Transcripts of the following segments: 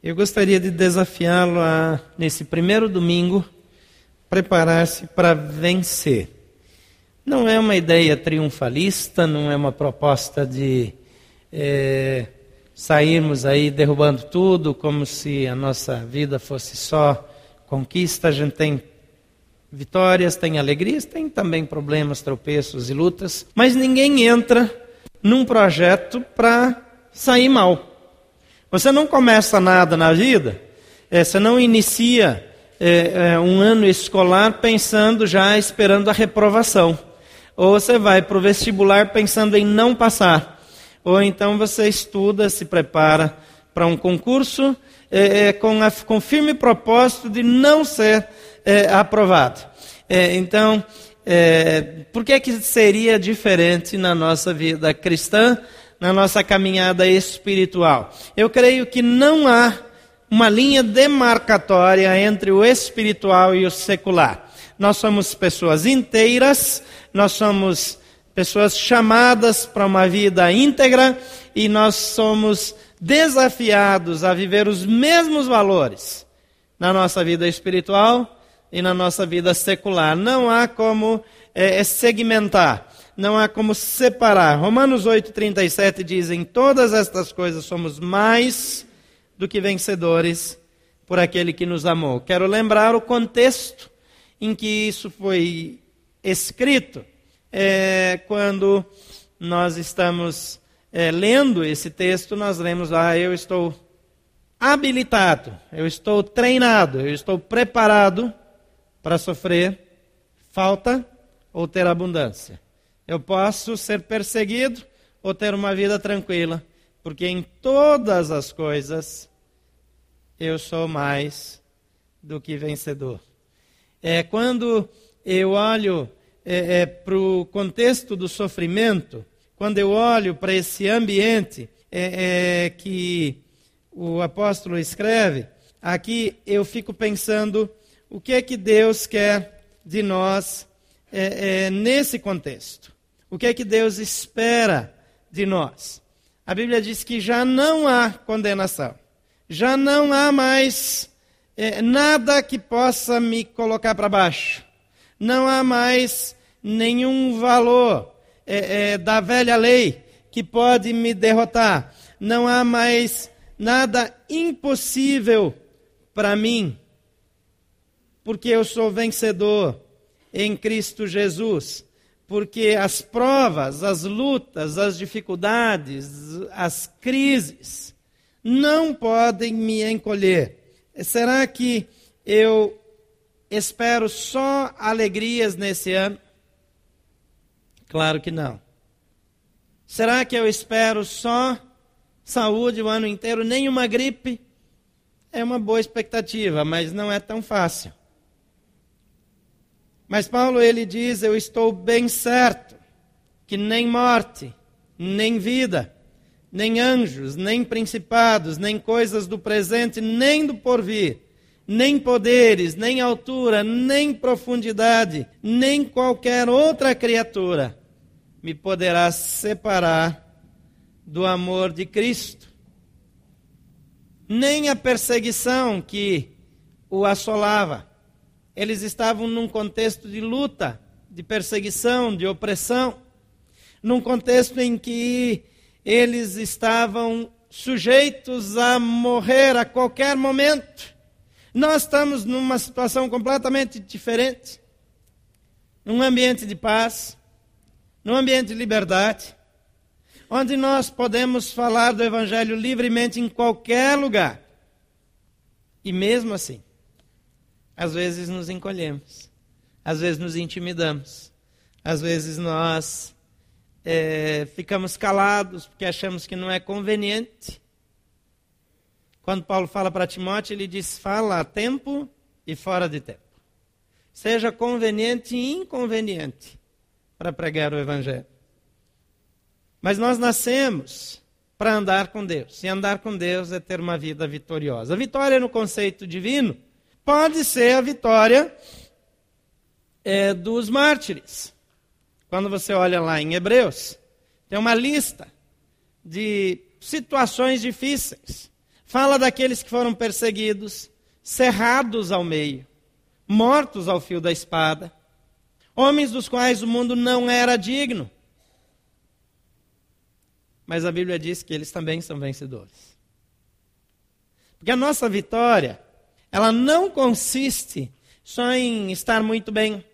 Eu gostaria de desafiá-lo a, nesse primeiro domingo, preparar-se para vencer. Não é uma ideia triunfalista, não é uma proposta de é, sairmos aí derrubando tudo, como se a nossa vida fosse só conquista. A gente tem vitórias, tem alegrias, tem também problemas, tropeços e lutas, mas ninguém entra num projeto para sair mal. Você não começa nada na vida, é, você não inicia é, é, um ano escolar pensando já esperando a reprovação. Ou você vai para o vestibular pensando em não passar. Ou então você estuda, se prepara para um concurso é, é, com, a, com firme propósito de não ser é, aprovado. então, por que, que seria diferente na nossa vida cristã? Na nossa caminhada espiritual. Eu creio que não há uma linha demarcatória entre o espiritual e o secular. Nós somos pessoas inteiras, nós somos pessoas chamadas para uma vida íntegra e nós somos desafiados a viver os mesmos valores na nossa vida espiritual e na nossa vida secular. Não há como é, segmentar não há como separar. Romanos 8,37 diz: Em todas estas coisas somos mais do que vencedores por aquele que nos amou. Quero lembrar o contexto em que isso foi escrito. É, quando nós estamos é, lendo esse texto, nós lemos ah, Eu estou habilitado, eu estou treinado, eu estou preparado para sofrer falta ou ter abundância. Eu posso ser perseguido ou ter uma vida tranquila, porque em todas as coisas eu sou mais do que vencedor. É quando eu olho é, é, para o contexto do sofrimento, quando eu olho para esse ambiente é, é, que o apóstolo escreve, aqui eu fico pensando o que é que Deus quer de nós é, é, nesse contexto. O que é que Deus espera de nós? A Bíblia diz que já não há condenação, já não há mais é, nada que possa me colocar para baixo, não há mais nenhum valor é, é, da velha lei que pode me derrotar, não há mais nada impossível para mim, porque eu sou vencedor em Cristo Jesus porque as provas, as lutas, as dificuldades, as crises não podem me encolher. Será que eu espero só alegrias nesse ano? Claro que não. Será que eu espero só saúde o ano inteiro, nenhuma gripe? É uma boa expectativa, mas não é tão fácil. Mas Paulo ele diz: Eu estou bem certo que nem morte, nem vida, nem anjos, nem principados, nem coisas do presente, nem do porvir, nem poderes, nem altura, nem profundidade, nem qualquer outra criatura me poderá separar do amor de Cristo. Nem a perseguição que o assolava, eles estavam num contexto de luta, de perseguição, de opressão, num contexto em que eles estavam sujeitos a morrer a qualquer momento. Nós estamos numa situação completamente diferente. Num ambiente de paz, num ambiente de liberdade, onde nós podemos falar do Evangelho livremente em qualquer lugar. E mesmo assim, às vezes nos encolhemos, às vezes nos intimidamos, às vezes nós é, ficamos calados porque achamos que não é conveniente. Quando Paulo fala para Timóteo, ele diz: fala a tempo e fora de tempo. Seja conveniente e inconveniente para pregar o Evangelho. Mas nós nascemos para andar com Deus. E andar com Deus é ter uma vida vitoriosa. A vitória no conceito divino pode ser a vitória é, dos mártires. Quando você olha lá em Hebreus, tem uma lista de situações difíceis, Fala daqueles que foram perseguidos, cerrados ao meio, mortos ao fio da espada, homens dos quais o mundo não era digno. Mas a Bíblia diz que eles também são vencedores. Porque a nossa vitória, ela não consiste só em estar muito bem,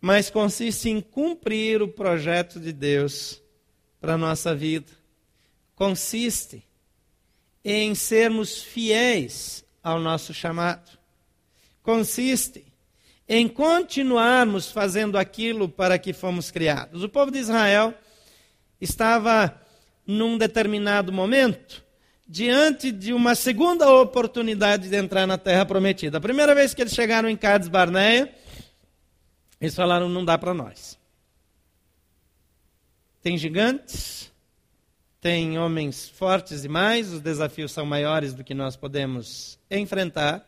mas consiste em cumprir o projeto de Deus para a nossa vida. Consiste em sermos fiéis ao nosso chamado. Consiste em continuarmos fazendo aquilo para que fomos criados. O povo de Israel estava, num determinado momento, diante de uma segunda oportunidade de entrar na terra prometida. A primeira vez que eles chegaram em Cades Barneia, eles falaram: não dá para nós. Tem gigantes, tem homens fortes demais, os desafios são maiores do que nós podemos enfrentar.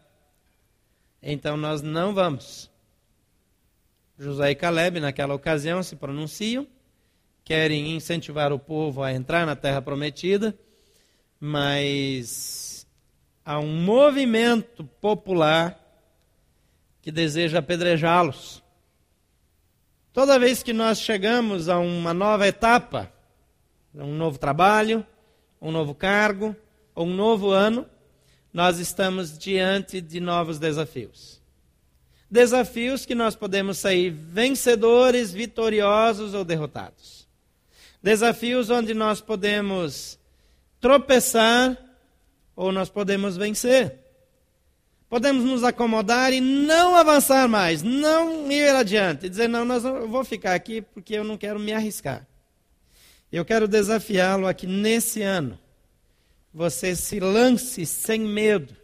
Então nós não vamos. José e Caleb, naquela ocasião, se pronunciam, querem incentivar o povo a entrar na terra prometida, mas há um movimento popular que deseja apedrejá-los. Toda vez que nós chegamos a uma nova etapa, um novo trabalho, um novo cargo, ou um novo ano, nós estamos diante de novos desafios. Desafios que nós podemos sair vencedores, vitoriosos ou derrotados. Desafios onde nós podemos tropeçar ou nós podemos vencer. Podemos nos acomodar e não avançar mais, não ir adiante, dizer, não, nós, eu vou ficar aqui porque eu não quero me arriscar. Eu quero desafiá-lo aqui nesse ano. Você se lance sem medo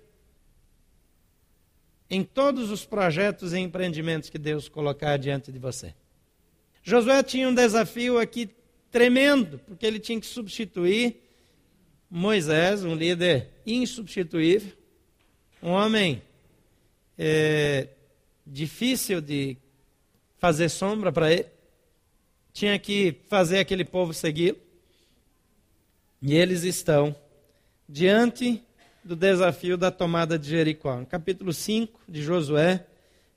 em todos os projetos e empreendimentos que Deus colocar diante de você. Josué tinha um desafio aqui tremendo, porque ele tinha que substituir Moisés, um líder insubstituível, um homem é, difícil de fazer sombra para ele. Tinha que fazer aquele povo segui-lo. E eles estão diante do desafio da tomada de Jericó. No capítulo 5 de Josué,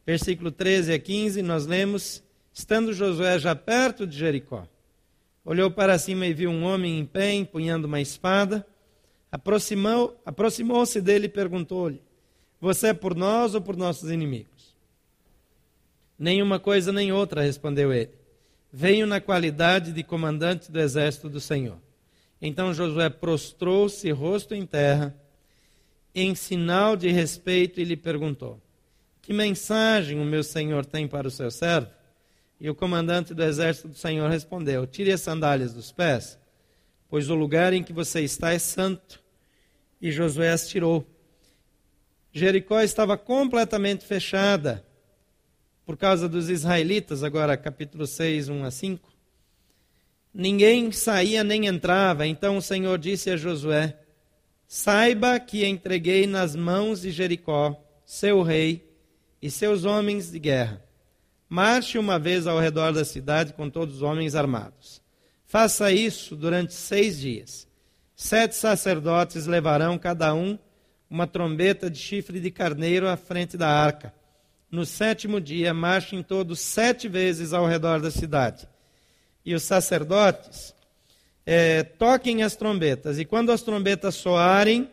versículo 13 a 15, nós lemos: Estando Josué já perto de Jericó, olhou para cima e viu um homem em pé, empunhando uma espada. Aproximou-se aproximou dele e perguntou-lhe: você é por nós ou por nossos inimigos? Nenhuma coisa nem outra, respondeu ele. Venho na qualidade de comandante do exército do Senhor. Então Josué prostrou-se, rosto em terra, em sinal de respeito, e lhe perguntou: Que mensagem o meu senhor tem para o seu servo? E o comandante do exército do Senhor respondeu: Tire as sandálias dos pés, pois o lugar em que você está é santo. E Josué as tirou. Jericó estava completamente fechada por causa dos israelitas, agora capítulo 6, 1 a 5. Ninguém saía nem entrava, então o Senhor disse a Josué: Saiba que entreguei nas mãos de Jericó, seu rei e seus homens de guerra. Marche uma vez ao redor da cidade com todos os homens armados. Faça isso durante seis dias. Sete sacerdotes levarão cada um uma trombeta de chifre de carneiro à frente da arca. No sétimo dia, marchem todos sete vezes ao redor da cidade. E os sacerdotes é, toquem as trombetas. E quando as trombetas soarem,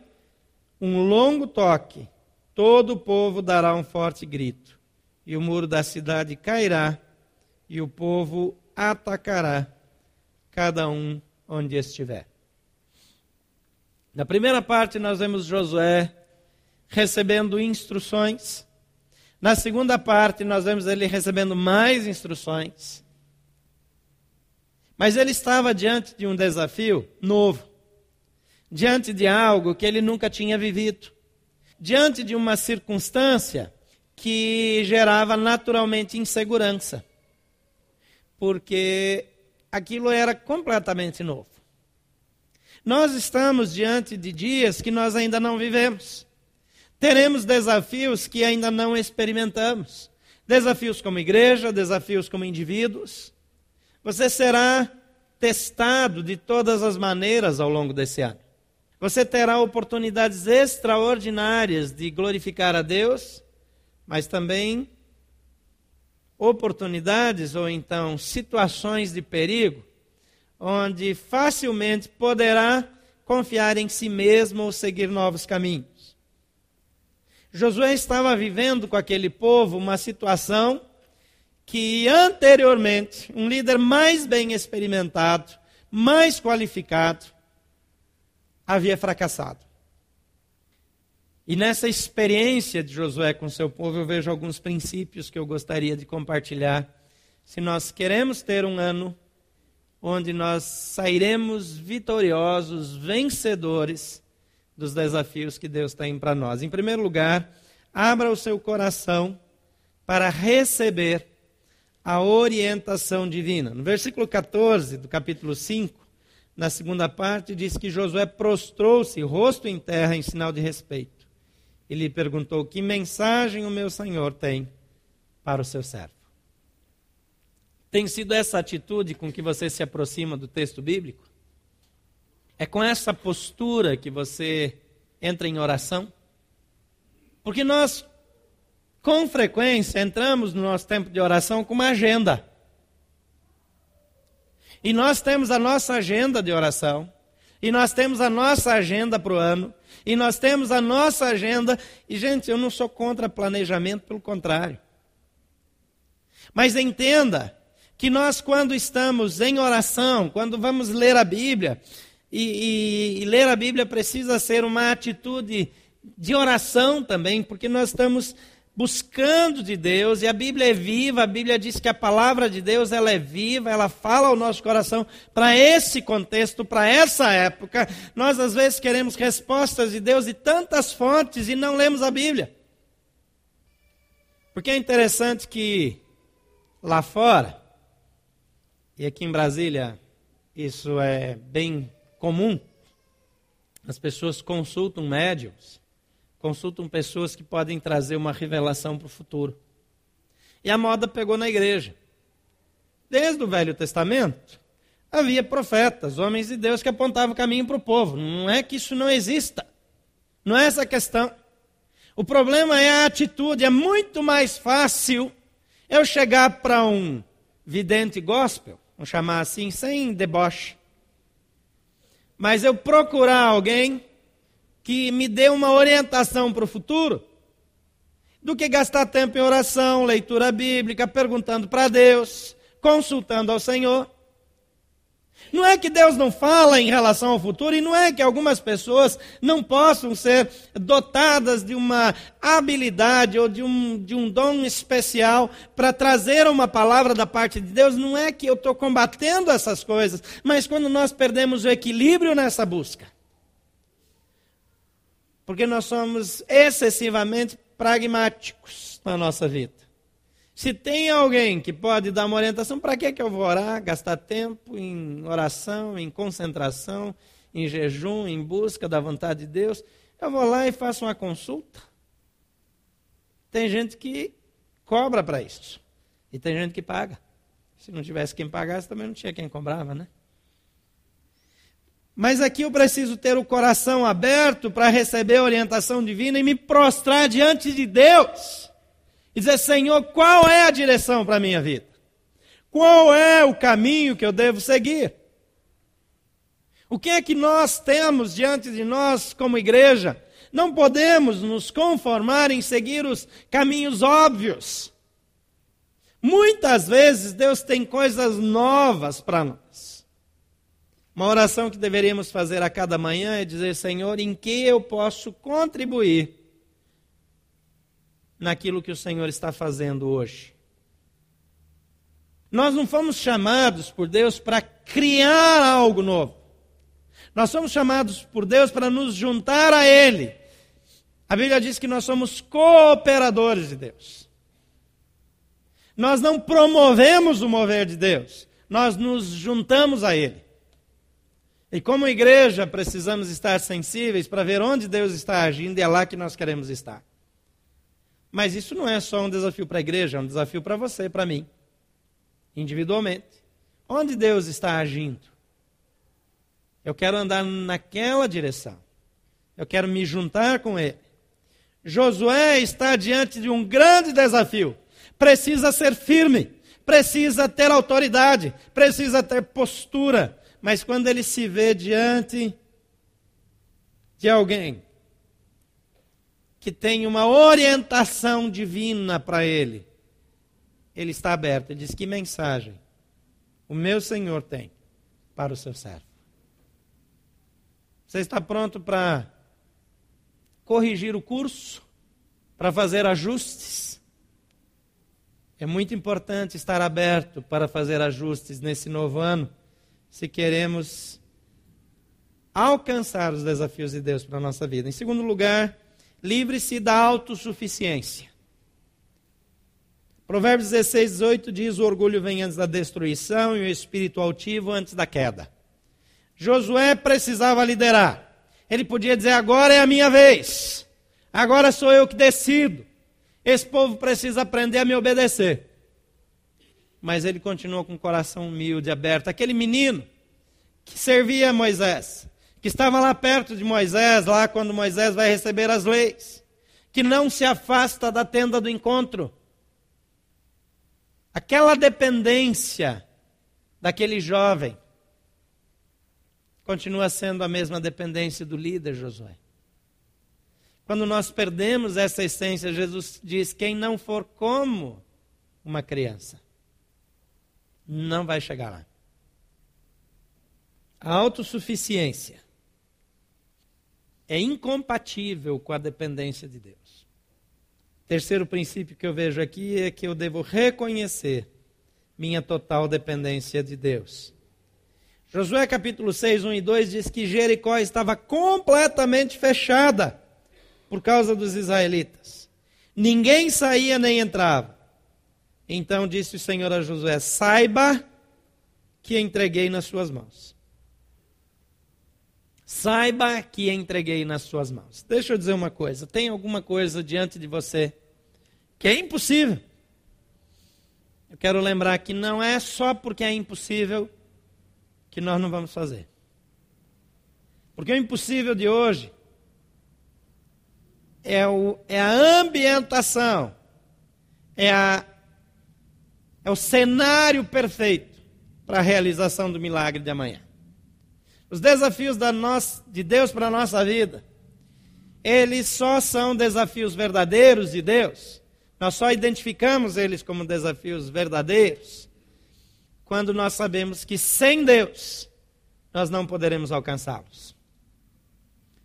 um longo toque, todo o povo dará um forte grito. E o muro da cidade cairá, e o povo atacará, cada um onde estiver. Na primeira parte, nós vemos Josué recebendo instruções. Na segunda parte, nós vemos ele recebendo mais instruções. Mas ele estava diante de um desafio novo, diante de algo que ele nunca tinha vivido, diante de uma circunstância que gerava naturalmente insegurança, porque aquilo era completamente novo. Nós estamos diante de dias que nós ainda não vivemos. Teremos desafios que ainda não experimentamos. Desafios como igreja, desafios como indivíduos. Você será testado de todas as maneiras ao longo desse ano. Você terá oportunidades extraordinárias de glorificar a Deus, mas também oportunidades ou então situações de perigo, onde facilmente poderá confiar em si mesmo ou seguir novos caminhos. Josué estava vivendo com aquele povo uma situação que anteriormente um líder mais bem experimentado, mais qualificado, havia fracassado. E nessa experiência de Josué com seu povo, eu vejo alguns princípios que eu gostaria de compartilhar. Se nós queremos ter um ano onde nós sairemos vitoriosos, vencedores dos desafios que Deus tem para nós. Em primeiro lugar, abra o seu coração para receber a orientação divina. No versículo 14 do capítulo 5, na segunda parte, diz que Josué prostrou-se, rosto em terra, em sinal de respeito. E lhe perguntou: Que mensagem o meu senhor tem para o seu servo? Tem sido essa atitude com que você se aproxima do texto bíblico? É com essa postura que você entra em oração? Porque nós, com frequência, entramos no nosso tempo de oração com uma agenda. E nós temos a nossa agenda de oração. E nós temos a nossa agenda para o ano. E nós temos a nossa agenda. E, gente, eu não sou contra planejamento, pelo contrário. Mas entenda que nós, quando estamos em oração, quando vamos ler a Bíblia, e, e, e, ler a Bíblia precisa ser uma atitude de oração também, porque nós estamos buscando de Deus, e a Bíblia é viva, a Bíblia diz que a palavra de Deus ela é viva, ela fala ao nosso coração para esse contexto, para essa época. Nós às vezes queremos respostas de Deus de tantas fontes e não lemos a Bíblia. Porque é interessante que lá fora, e aqui em Brasília, isso é bem comum. As pessoas consultam médiums, consultam pessoas que podem trazer uma revelação para o futuro. E a moda pegou na igreja. Desde o Velho Testamento, havia profetas, homens de Deus que apontavam o caminho para o povo. Não é que isso não exista. Não é essa a questão. O problema é a atitude. É muito mais fácil eu chegar para um vidente gospel vamos chamar assim, sem deboche. Mas eu procurar alguém que me dê uma orientação para o futuro, do que gastar tempo em oração, leitura bíblica, perguntando para Deus, consultando ao Senhor. Não é que Deus não fala em relação ao futuro, e não é que algumas pessoas não possam ser dotadas de uma habilidade ou de um, de um dom especial para trazer uma palavra da parte de Deus. Não é que eu estou combatendo essas coisas, mas quando nós perdemos o equilíbrio nessa busca. Porque nós somos excessivamente pragmáticos na nossa vida. Se tem alguém que pode dar uma orientação, para que, que eu vou orar, gastar tempo em oração, em concentração, em jejum, em busca da vontade de Deus? Eu vou lá e faço uma consulta. Tem gente que cobra para isso. E tem gente que paga. Se não tivesse quem pagasse, também não tinha quem cobrava, né? Mas aqui eu preciso ter o coração aberto para receber a orientação divina e me prostrar diante de Deus e dizer: Senhor, qual é a direção para a minha vida? Qual é o caminho que eu devo seguir? O que é que nós temos diante de nós como igreja? Não podemos nos conformar em seguir os caminhos óbvios. Muitas vezes Deus tem coisas novas para nós. Uma oração que deveríamos fazer a cada manhã é dizer: Senhor, em que eu posso contribuir naquilo que o Senhor está fazendo hoje. Nós não fomos chamados por Deus para criar algo novo. Nós somos chamados por Deus para nos juntar a Ele. A Bíblia diz que nós somos cooperadores de Deus. Nós não promovemos o mover de Deus, nós nos juntamos a Ele. E como igreja, precisamos estar sensíveis para ver onde Deus está agindo e é lá que nós queremos estar. Mas isso não é só um desafio para a igreja, é um desafio para você para mim, individualmente. Onde Deus está agindo? Eu quero andar naquela direção. Eu quero me juntar com ele. Josué está diante de um grande desafio. Precisa ser firme, precisa ter autoridade, precisa ter postura. Mas quando ele se vê diante de alguém que tem uma orientação divina para ele, ele está aberto. Ele diz: Que mensagem o meu Senhor tem para o seu servo? Você está pronto para corrigir o curso, para fazer ajustes? É muito importante estar aberto para fazer ajustes nesse novo ano, se queremos alcançar os desafios de Deus para a nossa vida. Em segundo lugar, livre-se da autossuficiência. Provérbios 16, 18 diz: O orgulho vem antes da destruição e o espírito altivo antes da queda. Josué precisava liderar. Ele podia dizer: Agora é a minha vez. Agora sou eu que decido. Esse povo precisa aprender a me obedecer. Mas ele continuou com o coração humilde, aberto. Aquele menino que servia a Moisés, que estava lá perto de Moisés, lá quando Moisés vai receber as leis, que não se afasta da tenda do encontro. Aquela dependência daquele jovem continua sendo a mesma dependência do líder Josué. Quando nós perdemos essa essência, Jesus diz: quem não for como uma criança, não vai chegar lá. A autossuficiência é incompatível com a dependência de Deus. Terceiro princípio que eu vejo aqui é que eu devo reconhecer minha total dependência de Deus. Josué capítulo 6, 1 e 2 diz que Jericó estava completamente fechada por causa dos israelitas. Ninguém saía nem entrava. Então disse o Senhor a Josué: Saiba que entreguei nas suas mãos. Saiba que entreguei nas suas mãos. Deixa eu dizer uma coisa: tem alguma coisa diante de você que é impossível? Eu quero lembrar que não é só porque é impossível que nós não vamos fazer. Porque o impossível de hoje é, o, é a ambientação, é, a, é o cenário perfeito para a realização do milagre de amanhã. Os desafios nós, de Deus para a nossa vida, eles só são desafios verdadeiros de Deus. Nós só identificamos eles como desafios verdadeiros quando nós sabemos que sem Deus nós não poderemos alcançá-los.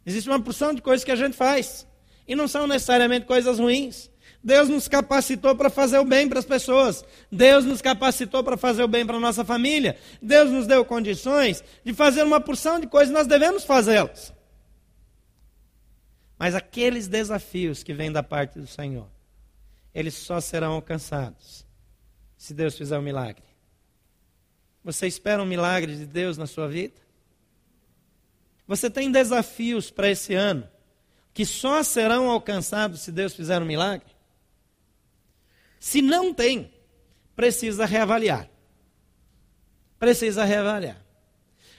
Existe uma porção de coisas que a gente faz e não são necessariamente coisas ruins. Deus nos capacitou para fazer o bem para as pessoas. Deus nos capacitou para fazer o bem para a nossa família. Deus nos deu condições de fazer uma porção de coisas, nós devemos fazê-las. Mas aqueles desafios que vêm da parte do Senhor, eles só serão alcançados se Deus fizer um milagre. Você espera um milagre de Deus na sua vida? Você tem desafios para esse ano que só serão alcançados se Deus fizer um milagre? Se não tem, precisa reavaliar. Precisa reavaliar.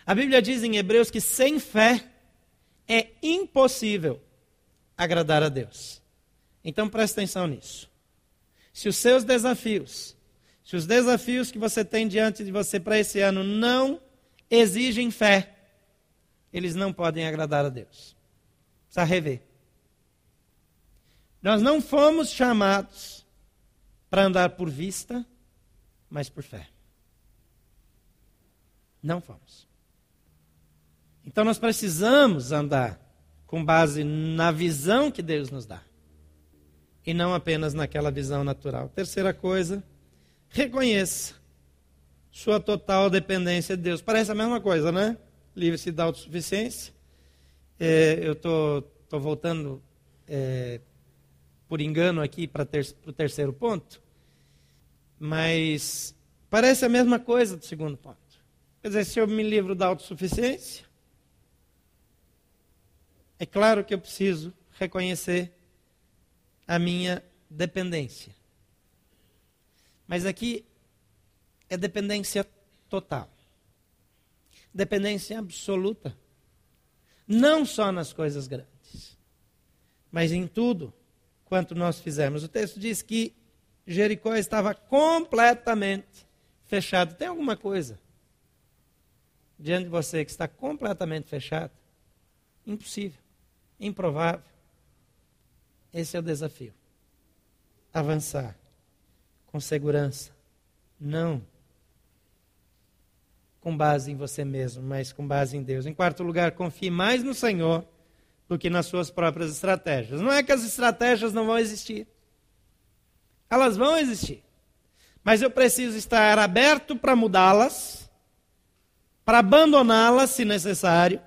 A Bíblia diz em Hebreus que sem fé é impossível agradar a Deus. Então preste atenção nisso. Se os seus desafios, se os desafios que você tem diante de você para esse ano não exigem fé, eles não podem agradar a Deus. Precisa rever. Nós não fomos chamados para andar por vista, mas por fé. Não fomos. Então nós precisamos andar com base na visão que Deus nos dá. E não apenas naquela visão natural. Terceira coisa, reconheça sua total dependência de Deus. Parece a mesma coisa, né? Livre-se da autossuficiência. É, eu estou voltando é, por engano aqui para ter, o terceiro ponto, mas parece a mesma coisa do segundo ponto. Quer dizer, se eu me livro da autossuficiência, é claro que eu preciso reconhecer a minha dependência. Mas aqui é dependência total. Dependência absoluta. Não só nas coisas grandes mas em tudo quanto nós fizemos. O texto diz que Jericó estava completamente fechado. Tem alguma coisa diante de você que está completamente fechado? Impossível, improvável. Esse é o desafio. Avançar com segurança. Não com base em você mesmo, mas com base em Deus. Em quarto lugar, confie mais no Senhor do que nas suas próprias estratégias. Não é que as estratégias não vão existir. Elas vão existir. Mas eu preciso estar aberto para mudá-las, para abandoná-las se necessário,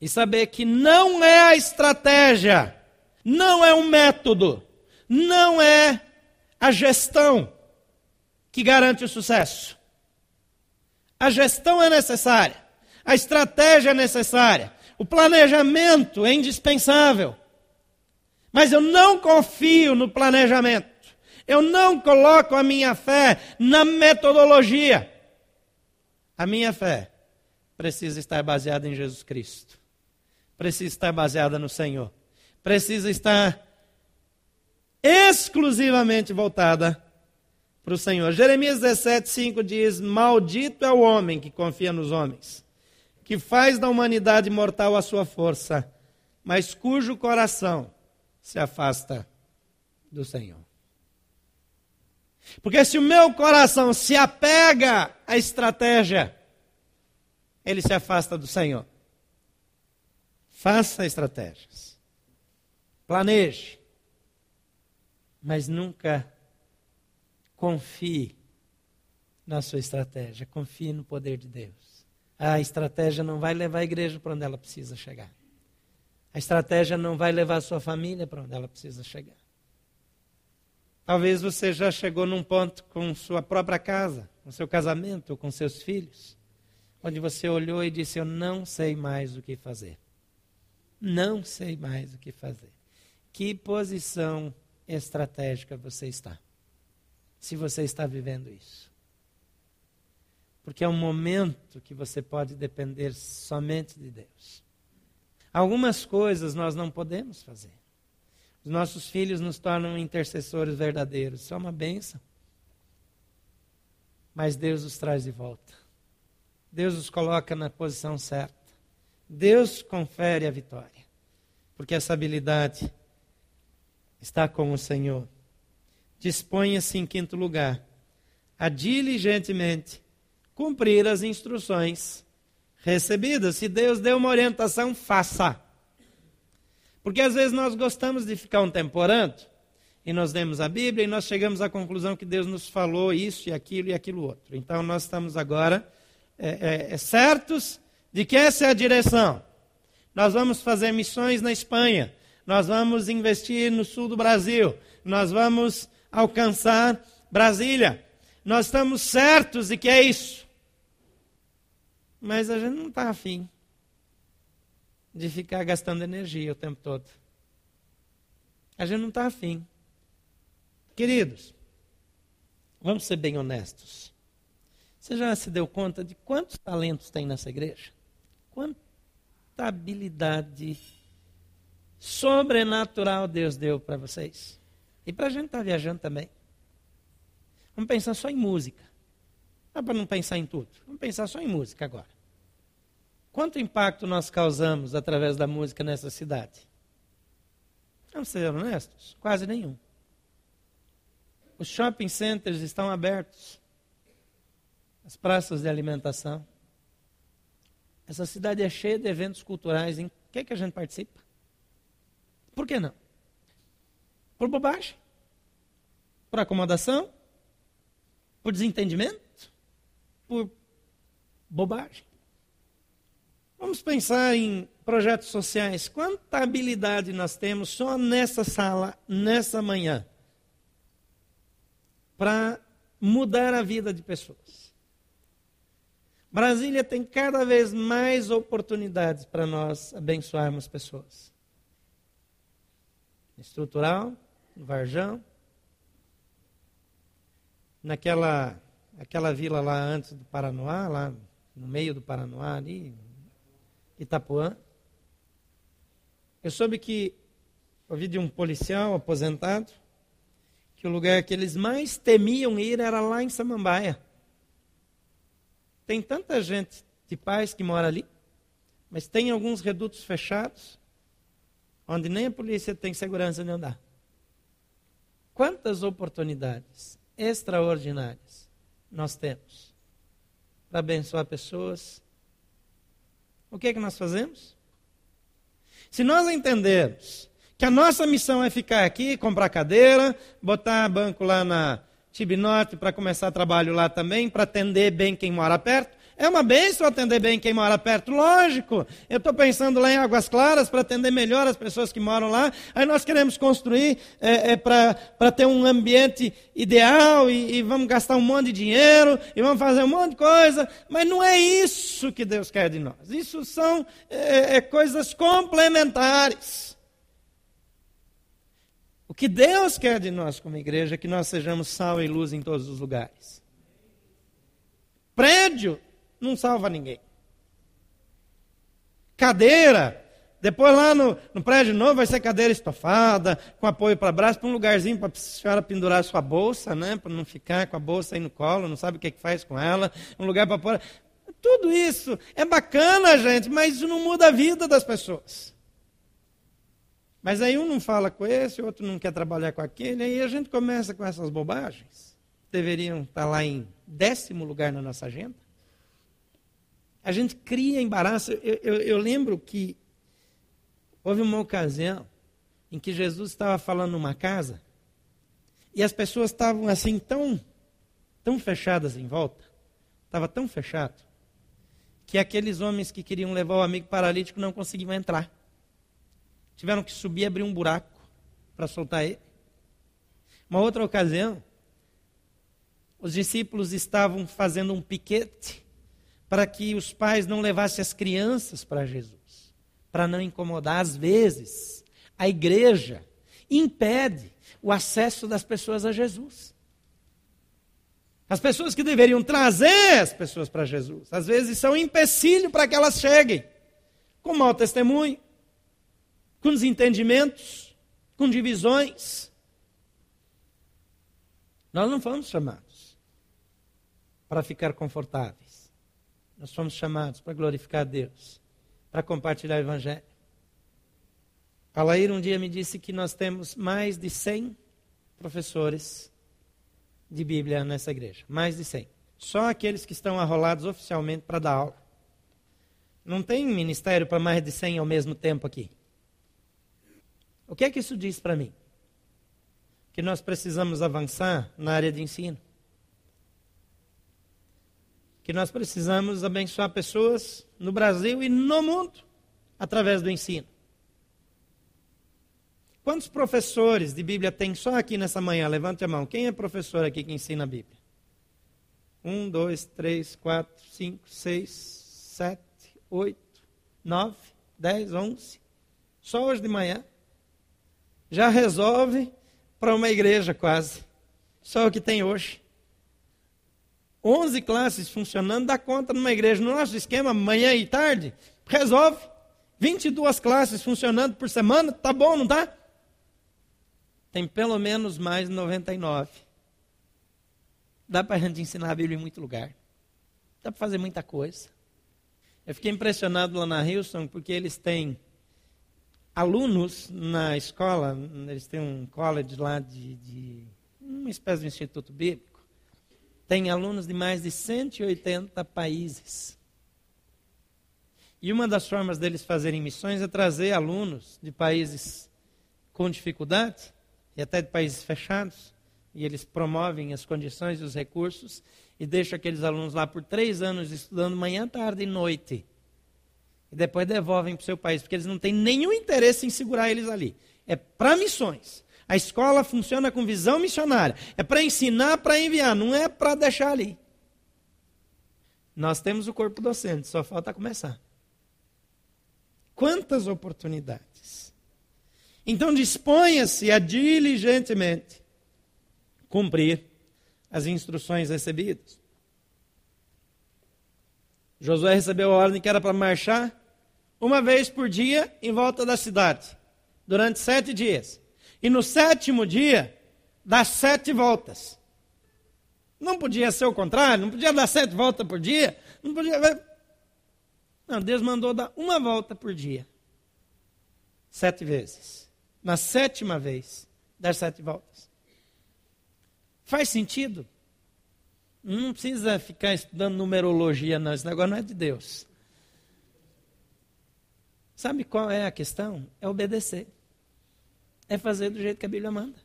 e saber que não é a estratégia, não é o método, não é a gestão que garante o sucesso. A gestão é necessária, a estratégia é necessária, o planejamento é indispensável. Mas eu não confio no planejamento. Eu não coloco a minha fé na metodologia. A minha fé precisa estar baseada em Jesus Cristo. Precisa estar baseada no Senhor. Precisa estar exclusivamente voltada para o Senhor. Jeremias 17, 5 diz: Maldito é o homem que confia nos homens, que faz da humanidade mortal a sua força, mas cujo coração se afasta do Senhor. Porque se o meu coração se apega à estratégia, ele se afasta do Senhor. Faça estratégias. Planeje. Mas nunca Confie na sua estratégia, confie no poder de Deus. A estratégia não vai levar a igreja para onde ela precisa chegar. A estratégia não vai levar a sua família para onde ela precisa chegar. Talvez você já chegou num ponto com sua própria casa, com seu casamento, com seus filhos, onde você olhou e disse: Eu não sei mais o que fazer. Não sei mais o que fazer. Que posição estratégica você está? se você está vivendo isso. Porque é um momento que você pode depender somente de Deus. Algumas coisas nós não podemos fazer. Os nossos filhos nos tornam intercessores verdadeiros. Isso é uma benção. Mas Deus os traz de volta. Deus os coloca na posição certa. Deus confere a vitória. Porque essa habilidade está com o Senhor disponha-se, em quinto lugar, a diligentemente cumprir as instruções recebidas. Se Deus deu uma orientação, faça. Porque às vezes nós gostamos de ficar um tempo orando, e nós lemos a Bíblia e nós chegamos à conclusão que Deus nos falou isso e aquilo e aquilo outro. Então nós estamos agora é, é, é certos de que essa é a direção. Nós vamos fazer missões na Espanha, nós vamos investir no sul do Brasil, nós vamos alcançar Brasília. Nós estamos certos de que é isso. Mas a gente não está afim de ficar gastando energia o tempo todo. A gente não está afim. Queridos, vamos ser bem honestos. Você já se deu conta de quantos talentos tem nessa igreja? Quanta habilidade sobrenatural Deus deu para vocês? E para a gente estar tá viajando também. Vamos pensar só em música. Não para não pensar em tudo. Vamos pensar só em música agora. Quanto impacto nós causamos através da música nessa cidade? Vamos ser honestos? Quase nenhum. Os shopping centers estão abertos. As praças de alimentação. Essa cidade é cheia de eventos culturais. Em que, é que a gente participa? Por que não? Por bobagem por acomodação, por desentendimento, por bobagem. Vamos pensar em projetos sociais. Quanta habilidade nós temos só nessa sala, nessa manhã, para mudar a vida de pessoas. Brasília tem cada vez mais oportunidades para nós abençoarmos pessoas. Estrutural, Varjão, naquela aquela vila lá antes do Paranoá, lá no meio do Paranoá, ali, Itapuã. Eu soube que, ouvi de um policial aposentado, que o lugar que eles mais temiam ir era lá em Samambaia. Tem tanta gente de paz que mora ali, mas tem alguns redutos fechados, onde nem a polícia tem segurança de andar. Quantas oportunidades extraordinárias nós temos para abençoar pessoas. O que é que nós fazemos? Se nós entendermos que a nossa missão é ficar aqui, comprar cadeira, botar banco lá na Tibinorte para começar trabalho lá também, para atender bem quem mora perto, é uma bênção atender bem quem mora perto, lógico. Eu estou pensando lá em Águas Claras para atender melhor as pessoas que moram lá. Aí nós queremos construir é, é, para ter um ambiente ideal e, e, vamos gastar um monte de dinheiro e vamos fazer um monte de coisa. Mas não é isso que Deus quer de nós. Isso são é, é coisas complementares. O que Deus quer de nós como igreja é que nós sejamos sal e luz em todos os lugares. Prédio não salva ninguém. Cadeira, depois lá no, no prédio novo vai ser cadeira estofada, com apoio para braço, para um lugarzinho para a senhora pendurar a sua bolsa, né? Para não ficar com a bolsa aí no colo, não sabe o que, que faz com ela. Um lugar para pôr. Tudo isso é bacana, gente, mas isso não muda a vida das pessoas. Mas aí um não fala com esse, outro não quer trabalhar com aquele, aí a gente começa com essas bobagens. Deveriam estar lá em décimo lugar na nossa agenda. A gente cria embaraço. Eu, eu, eu lembro que houve uma ocasião em que Jesus estava falando numa casa e as pessoas estavam assim tão, tão fechadas em volta, estava tão fechado, que aqueles homens que queriam levar o amigo paralítico não conseguiam entrar. Tiveram que subir e abrir um buraco para soltar ele. Uma outra ocasião, os discípulos estavam fazendo um piquete para que os pais não levassem as crianças para Jesus, para não incomodar. Às vezes, a igreja impede o acesso das pessoas a Jesus. As pessoas que deveriam trazer as pessoas para Jesus, às vezes são um empecilho para que elas cheguem, com mau testemunho, com desentendimentos, com divisões. Nós não fomos chamados para ficar confortáveis. Nós fomos chamados para glorificar a Deus, para compartilhar o Evangelho. Alair um dia me disse que nós temos mais de 100 professores de Bíblia nessa igreja. Mais de 100. Só aqueles que estão arrolados oficialmente para dar aula. Não tem ministério para mais de 100 ao mesmo tempo aqui. O que é que isso diz para mim? Que nós precisamos avançar na área de ensino que nós precisamos abençoar pessoas no Brasil e no mundo através do ensino. Quantos professores de Bíblia tem só aqui nessa manhã? Levante a mão. Quem é professor aqui que ensina a Bíblia? Um, dois, três, quatro, cinco, seis, sete, oito, nove, dez, onze. Só hoje de manhã. Já resolve para uma igreja quase. Só o que tem hoje. 11 classes funcionando, dá conta numa igreja. No nosso esquema, manhã e tarde, resolve. 22 classes funcionando por semana, tá bom, não tá? Tem pelo menos mais 99. Dá para a gente ensinar a Bíblia em muito lugar. Dá para fazer muita coisa. Eu fiquei impressionado lá na Houston, porque eles têm alunos na escola, eles têm um college lá de, de uma espécie de instituto bíblico tem alunos de mais de 180 países. E uma das formas deles fazerem missões é trazer alunos de países com dificuldade, e até de países fechados, e eles promovem as condições e os recursos, e deixam aqueles alunos lá por três anos estudando manhã, tarde e noite. E depois devolvem para o seu país, porque eles não têm nenhum interesse em segurar eles ali. É para missões. A escola funciona com visão missionária. É para ensinar, para enviar, não é para deixar ali. Nós temos o corpo docente, só falta começar. Quantas oportunidades. Então disponha-se a diligentemente cumprir as instruções recebidas. Josué recebeu a ordem que era para marchar uma vez por dia em volta da cidade, durante sete dias. E no sétimo dia, dá sete voltas. Não podia ser o contrário, não podia dar sete voltas por dia, não podia. Não, Deus mandou dar uma volta por dia. Sete vezes. Na sétima vez, dar sete voltas. Faz sentido? Não precisa ficar estudando numerologia, não. Esse negócio não é de Deus. Sabe qual é a questão? É obedecer. É fazer do jeito que a Bíblia manda.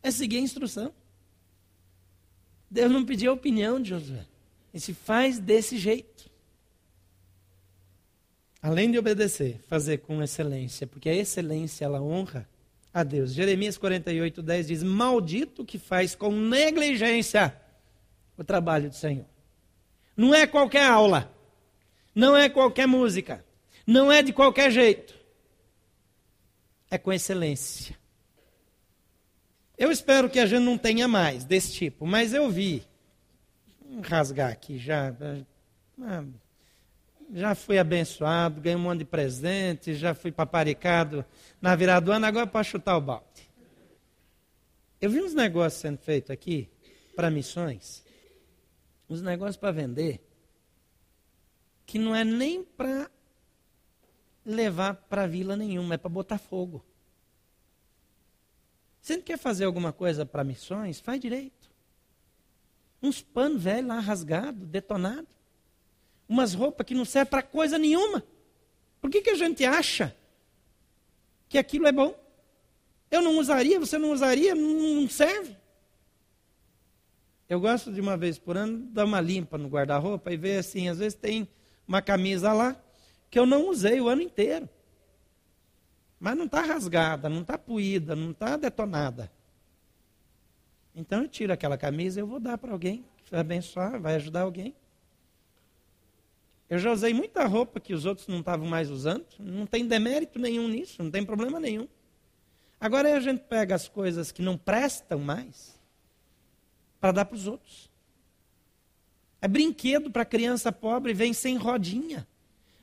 É seguir a instrução. Deus não pediu a opinião de Josué. Ele se faz desse jeito. Além de obedecer, fazer com excelência, porque a excelência ela honra a Deus. Jeremias 48, 10 diz: Maldito que faz com negligência o trabalho do Senhor. Não é qualquer aula, não é qualquer música, não é de qualquer jeito. É com excelência. Eu espero que a gente não tenha mais desse tipo, mas eu vi. Vou rasgar aqui já. Ah, já fui abençoado, ganhei um monte de presente, já fui paparicado na virada do ano, agora é para chutar o balde. Eu vi uns negócios sendo feitos aqui para missões uns negócios para vender que não é nem para levar para vila nenhuma, é para botar fogo. Você não quer fazer alguma coisa para missões? Faz direito. Uns panos velhos lá rasgados, detonados. Umas roupas que não servem para coisa nenhuma. Por que, que a gente acha que aquilo é bom? Eu não usaria, você não usaria, não serve. Eu gosto de uma vez por ano dar uma limpa no guarda-roupa e ver assim, às vezes tem uma camisa lá que eu não usei o ano inteiro. Mas não está rasgada, não está puída, não está detonada. Então eu tiro aquela camisa e eu vou dar para alguém que vai abençoar, vai ajudar alguém. Eu já usei muita roupa que os outros não estavam mais usando. Não tem demérito nenhum nisso, não tem problema nenhum. Agora a gente pega as coisas que não prestam mais para dar para os outros. É brinquedo para criança pobre, vem sem rodinha.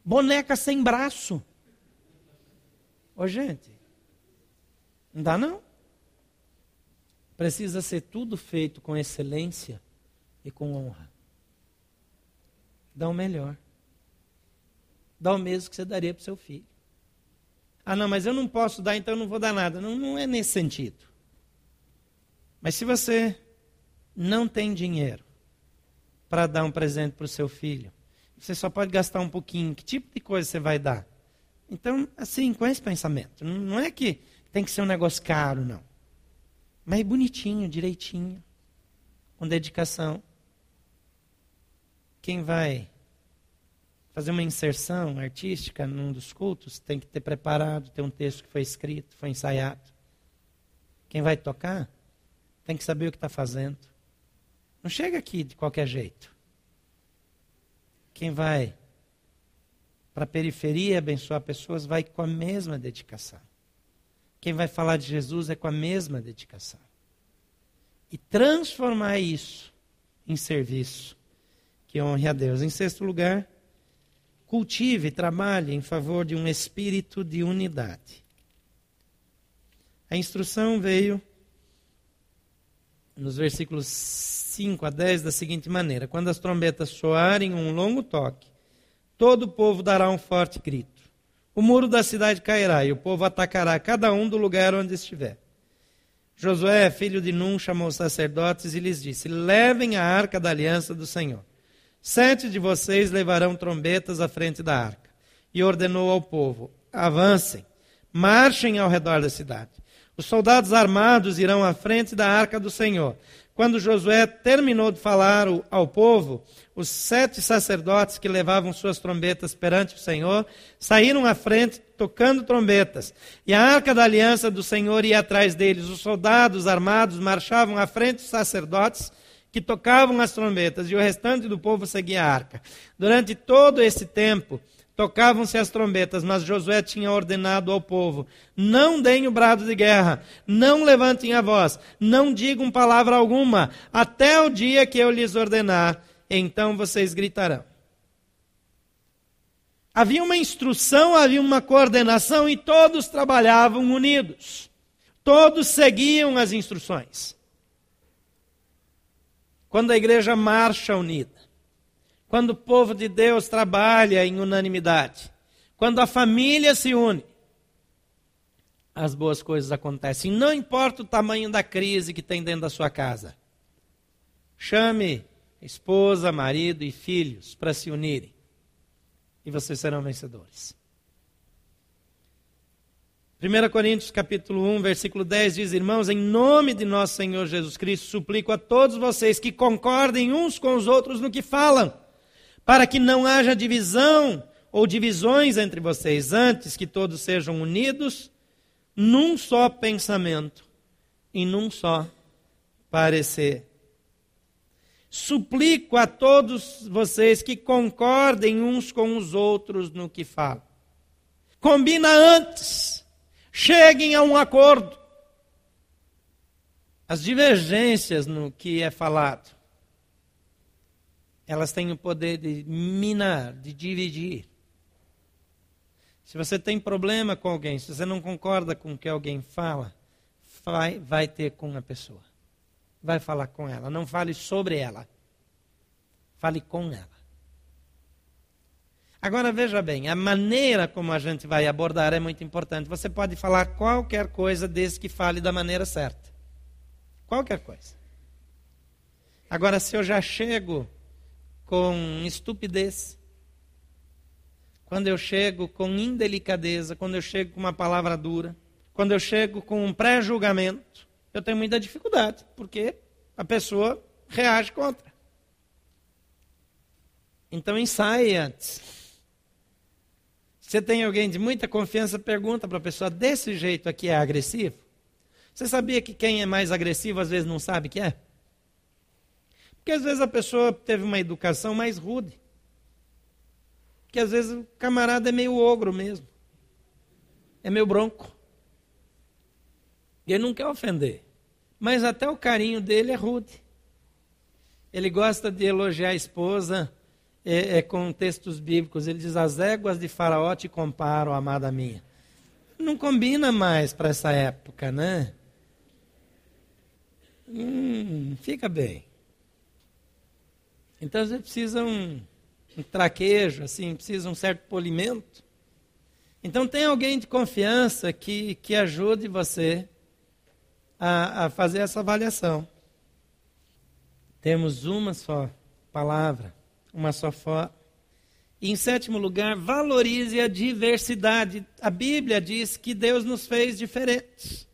Boneca sem braço. Ô gente, não dá não. Precisa ser tudo feito com excelência e com honra. Dá o melhor. Dá o mesmo que você daria para o seu filho. Ah, não, mas eu não posso dar, então eu não vou dar nada. Não, não é nesse sentido. Mas se você não tem dinheiro para dar um presente para o seu filho, você só pode gastar um pouquinho. Que tipo de coisa você vai dar? Então, assim, com esse pensamento. Não é que tem que ser um negócio caro, não. Mas bonitinho, direitinho, com dedicação. Quem vai fazer uma inserção artística num dos cultos tem que ter preparado, ter um texto que foi escrito, foi ensaiado. Quem vai tocar tem que saber o que está fazendo. Não chega aqui de qualquer jeito. Quem vai para a periferia abençoar pessoas vai com a mesma dedicação. Quem vai falar de Jesus é com a mesma dedicação. E transformar isso em serviço que honre a Deus. Em sexto lugar, cultive, trabalhe em favor de um espírito de unidade. A instrução veio nos versículos 5 a 10 da seguinte maneira: Quando as trombetas soarem um longo toque, todo o povo dará um forte grito. O muro da cidade cairá e o povo atacará cada um do lugar onde estiver. Josué, filho de Num, chamou os sacerdotes e lhes disse: Levem a arca da aliança do Senhor. Sete de vocês levarão trombetas à frente da arca. E ordenou ao povo: Avancem, marchem ao redor da cidade. Os soldados armados irão à frente da arca do Senhor. Quando Josué terminou de falar ao povo, os sete sacerdotes que levavam suas trombetas perante o Senhor saíram à frente tocando trombetas. E a arca da aliança do Senhor ia atrás deles. Os soldados armados marchavam à frente dos sacerdotes que tocavam as trombetas e o restante do povo seguia a arca. Durante todo esse tempo, Tocavam-se as trombetas, mas Josué tinha ordenado ao povo: não deem o brado de guerra, não levantem a voz, não digam palavra alguma, até o dia que eu lhes ordenar, então vocês gritarão. Havia uma instrução, havia uma coordenação e todos trabalhavam unidos. Todos seguiam as instruções. Quando a igreja marcha unida, quando o povo de Deus trabalha em unanimidade, quando a família se une, as boas coisas acontecem. Não importa o tamanho da crise que tem dentro da sua casa. Chame esposa, marido e filhos para se unirem. E vocês serão vencedores. 1 Coríntios capítulo 1, versículo 10 diz: Irmãos, em nome de nosso Senhor Jesus Cristo, suplico a todos vocês que concordem uns com os outros no que falam, para que não haja divisão ou divisões entre vocês, antes que todos sejam unidos num só pensamento e num só parecer. Suplico a todos vocês que concordem uns com os outros no que falam. Combina antes. Cheguem a um acordo. As divergências no que é falado, elas têm o poder de minar, de dividir. Se você tem problema com alguém, se você não concorda com o que alguém fala, vai, vai ter com a pessoa. Vai falar com ela. Não fale sobre ela. Fale com ela. Agora veja bem, a maneira como a gente vai abordar é muito importante. Você pode falar qualquer coisa desde que fale da maneira certa. Qualquer coisa. Agora, se eu já chego com estupidez, quando eu chego com indelicadeza, quando eu chego com uma palavra dura, quando eu chego com um pré-julgamento, eu tenho muita dificuldade, porque a pessoa reage contra. Então ensaie antes. Você tem alguém de muita confiança, pergunta para a pessoa: desse jeito aqui é agressivo? Você sabia que quem é mais agressivo às vezes não sabe que é? Porque às vezes a pessoa teve uma educação mais rude que às vezes o camarada é meio ogro mesmo. É meio bronco. E ele não quer ofender. Mas até o carinho dele é rude. Ele gosta de elogiar a esposa é, é, com textos bíblicos. Ele diz: As éguas de Faraó te comparam, amada minha. Não combina mais para essa época, né? Hum, fica bem. Então você precisa um um traquejo, assim, precisa um certo polimento. Então tem alguém de confiança que, que ajude você a, a fazer essa avaliação. Temos uma só palavra, uma só forma. E em sétimo lugar, valorize a diversidade. A Bíblia diz que Deus nos fez diferentes.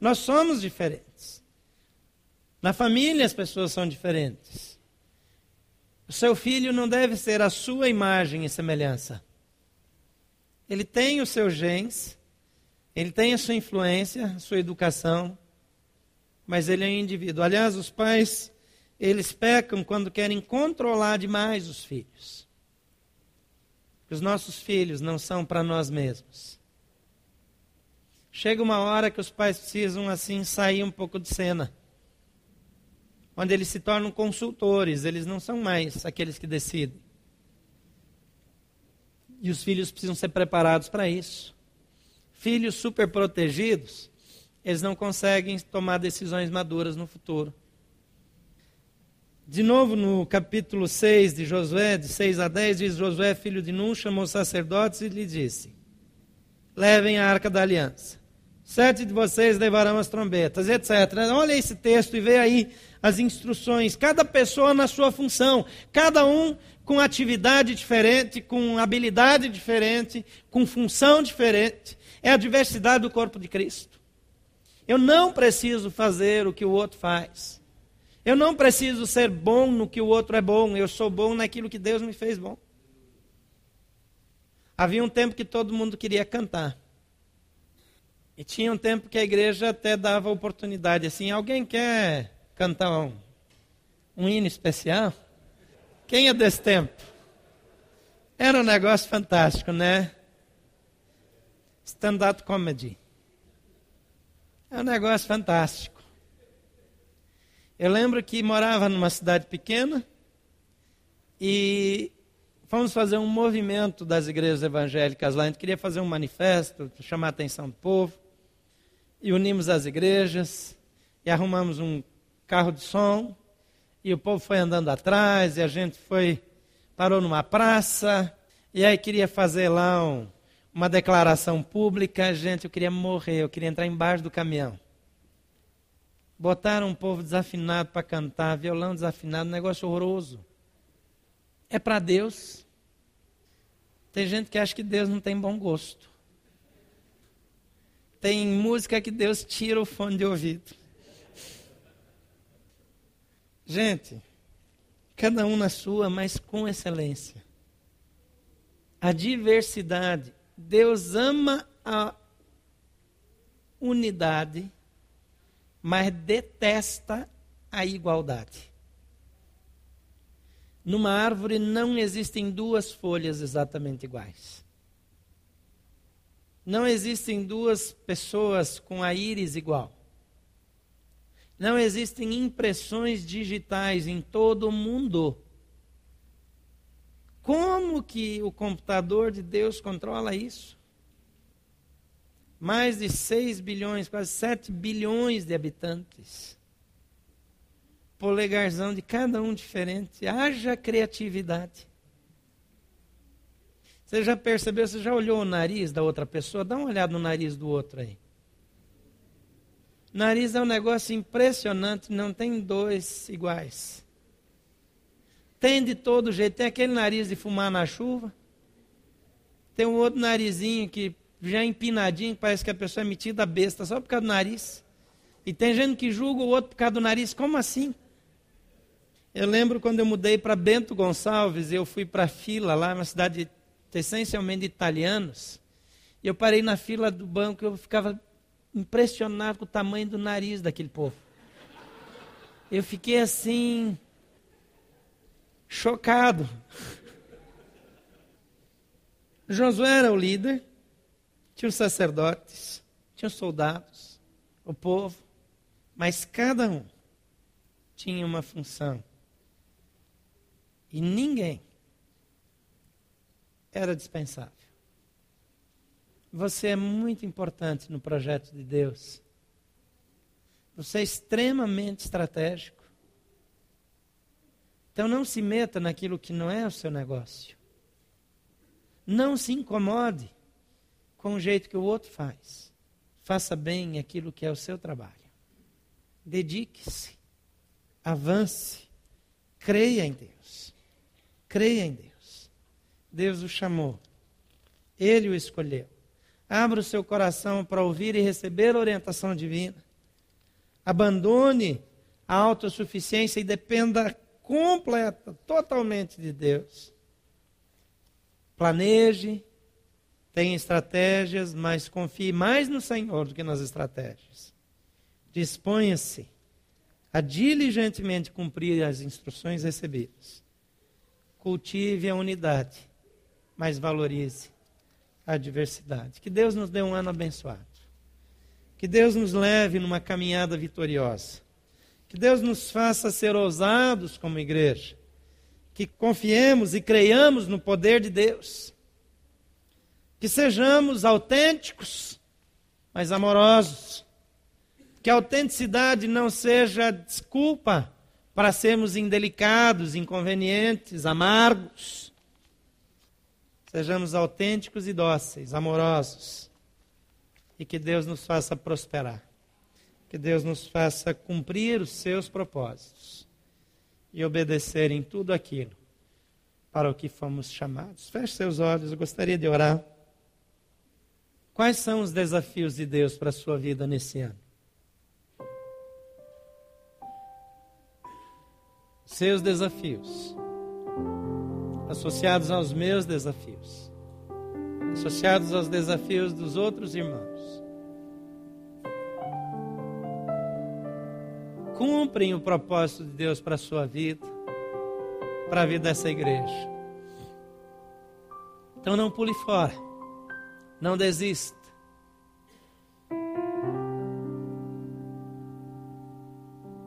Nós somos diferentes. Na família as pessoas são diferentes. O seu filho não deve ser a sua imagem e semelhança. Ele tem os seus genes, ele tem a sua influência, a sua educação, mas ele é um indivíduo. Aliás, os pais, eles pecam quando querem controlar demais os filhos. Os nossos filhos não são para nós mesmos. Chega uma hora que os pais precisam assim sair um pouco de cena onde eles se tornam consultores, eles não são mais aqueles que decidem. E os filhos precisam ser preparados para isso. Filhos super protegidos, eles não conseguem tomar decisões maduras no futuro. De novo, no capítulo 6 de Josué, de 6 a 10, diz: Josué, filho de Nun, chamou os sacerdotes e lhe disse: Levem a arca da aliança. Sete de vocês levarão as trombetas, etc. Olha esse texto e vê aí as instruções, cada pessoa na sua função, cada um com atividade diferente, com habilidade diferente, com função diferente. É a diversidade do corpo de Cristo. Eu não preciso fazer o que o outro faz. Eu não preciso ser bom no que o outro é bom. Eu sou bom naquilo que Deus me fez bom. Havia um tempo que todo mundo queria cantar. E tinha um tempo que a igreja até dava oportunidade assim, alguém quer cantar um, um hino especial? Quem é desse tempo? Era um negócio fantástico, né? Stand-up comedy. É um negócio fantástico. Eu lembro que morava numa cidade pequena e fomos fazer um movimento das igrejas evangélicas lá. A gente queria fazer um manifesto, chamar a atenção do povo. E unimos as igrejas e arrumamos um carro de som. E o povo foi andando atrás e a gente foi, parou numa praça. E aí queria fazer lá um, uma declaração pública. Gente, eu queria morrer, eu queria entrar embaixo do caminhão. Botaram um povo desafinado para cantar, violão desafinado, um negócio horroroso. É para Deus. Tem gente que acha que Deus não tem bom gosto. Tem música que Deus tira o fone de ouvido. Gente, cada um na sua, mas com excelência. A diversidade. Deus ama a unidade, mas detesta a igualdade. Numa árvore não existem duas folhas exatamente iguais. Não existem duas pessoas com a íris igual. Não existem impressões digitais em todo o mundo. Como que o computador de Deus controla isso? Mais de 6 bilhões, quase 7 bilhões de habitantes polegarzão de cada um diferente. Haja criatividade. Você já percebeu, você já olhou o nariz da outra pessoa? Dá uma olhada no nariz do outro aí. Nariz é um negócio impressionante, não tem dois iguais. Tem de todo jeito. Tem aquele nariz de fumar na chuva. Tem um outro narizinho que já é empinadinho, parece que a pessoa é metida besta só por causa do nariz. E tem gente que julga o outro por causa do nariz. Como assim? Eu lembro quando eu mudei para Bento Gonçalves, eu fui para fila lá, uma cidade essencialmente italianos. E eu parei na fila do banco e eu ficava impressionado com o tamanho do nariz daquele povo. Eu fiquei assim, chocado. Josué era o líder, tinha os sacerdotes, tinha os soldados, o povo, mas cada um tinha uma função. E ninguém era dispensável. Você é muito importante no projeto de Deus. Você é extremamente estratégico. Então não se meta naquilo que não é o seu negócio. Não se incomode com o jeito que o outro faz. Faça bem aquilo que é o seu trabalho. Dedique-se. Avance. Creia em Deus. Creia em Deus. Deus o chamou. Ele o escolheu. Abra o seu coração para ouvir e receber a orientação divina. Abandone a autossuficiência e dependa completa, totalmente de Deus. Planeje, tenha estratégias, mas confie mais no Senhor do que nas estratégias. Disponha-se a diligentemente cumprir as instruções recebidas cultive a unidade, mas valorize a diversidade. Que Deus nos dê um ano abençoado. Que Deus nos leve numa caminhada vitoriosa. Que Deus nos faça ser ousados como igreja. Que confiemos e creiamos no poder de Deus. Que sejamos autênticos, mas amorosos. Que a autenticidade não seja desculpa para sermos indelicados, inconvenientes, amargos. Sejamos autênticos e dóceis, amorosos. E que Deus nos faça prosperar. Que Deus nos faça cumprir os seus propósitos e obedecer em tudo aquilo para o que fomos chamados. Feche seus olhos, eu gostaria de orar. Quais são os desafios de Deus para a sua vida nesse ano? seus desafios, associados aos meus desafios, associados aos desafios dos outros irmãos. Cumprem o propósito de Deus para a sua vida, para a vida dessa igreja. Então não pule fora, não desista.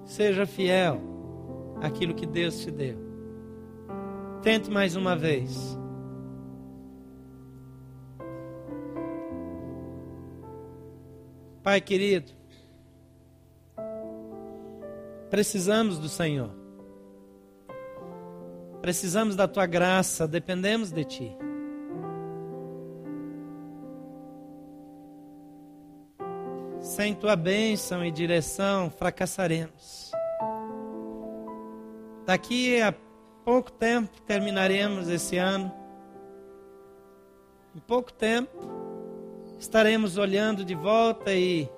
Seja fiel aquilo que Deus te deu. Tente mais uma vez. Pai querido, precisamos do Senhor. Precisamos da tua graça, dependemos de ti. Sem tua bênção e direção, fracassaremos. Daqui a pouco tempo terminaremos esse ano. Em pouco tempo estaremos olhando de volta e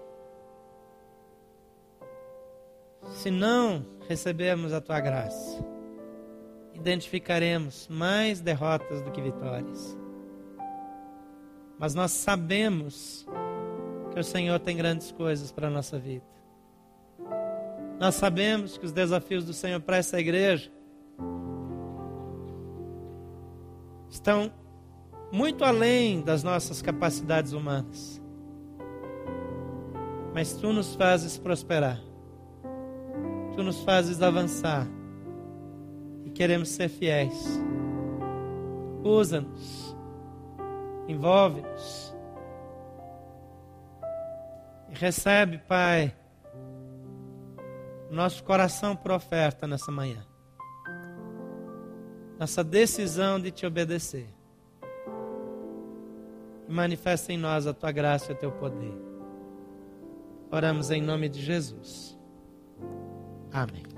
se não recebermos a tua graça, identificaremos mais derrotas do que vitórias. Mas nós sabemos que o Senhor tem grandes coisas para a nossa vida. Nós sabemos que os desafios do Senhor para essa igreja estão muito além das nossas capacidades humanas. Mas tu nos fazes prosperar, tu nos fazes avançar. E queremos ser fiéis. Usa-nos, envolve-nos. E recebe, Pai, nosso coração por oferta nessa manhã nossa decisão de te obedecer. Manifesta em nós a tua graça e o teu poder. Oramos em nome de Jesus. Amém.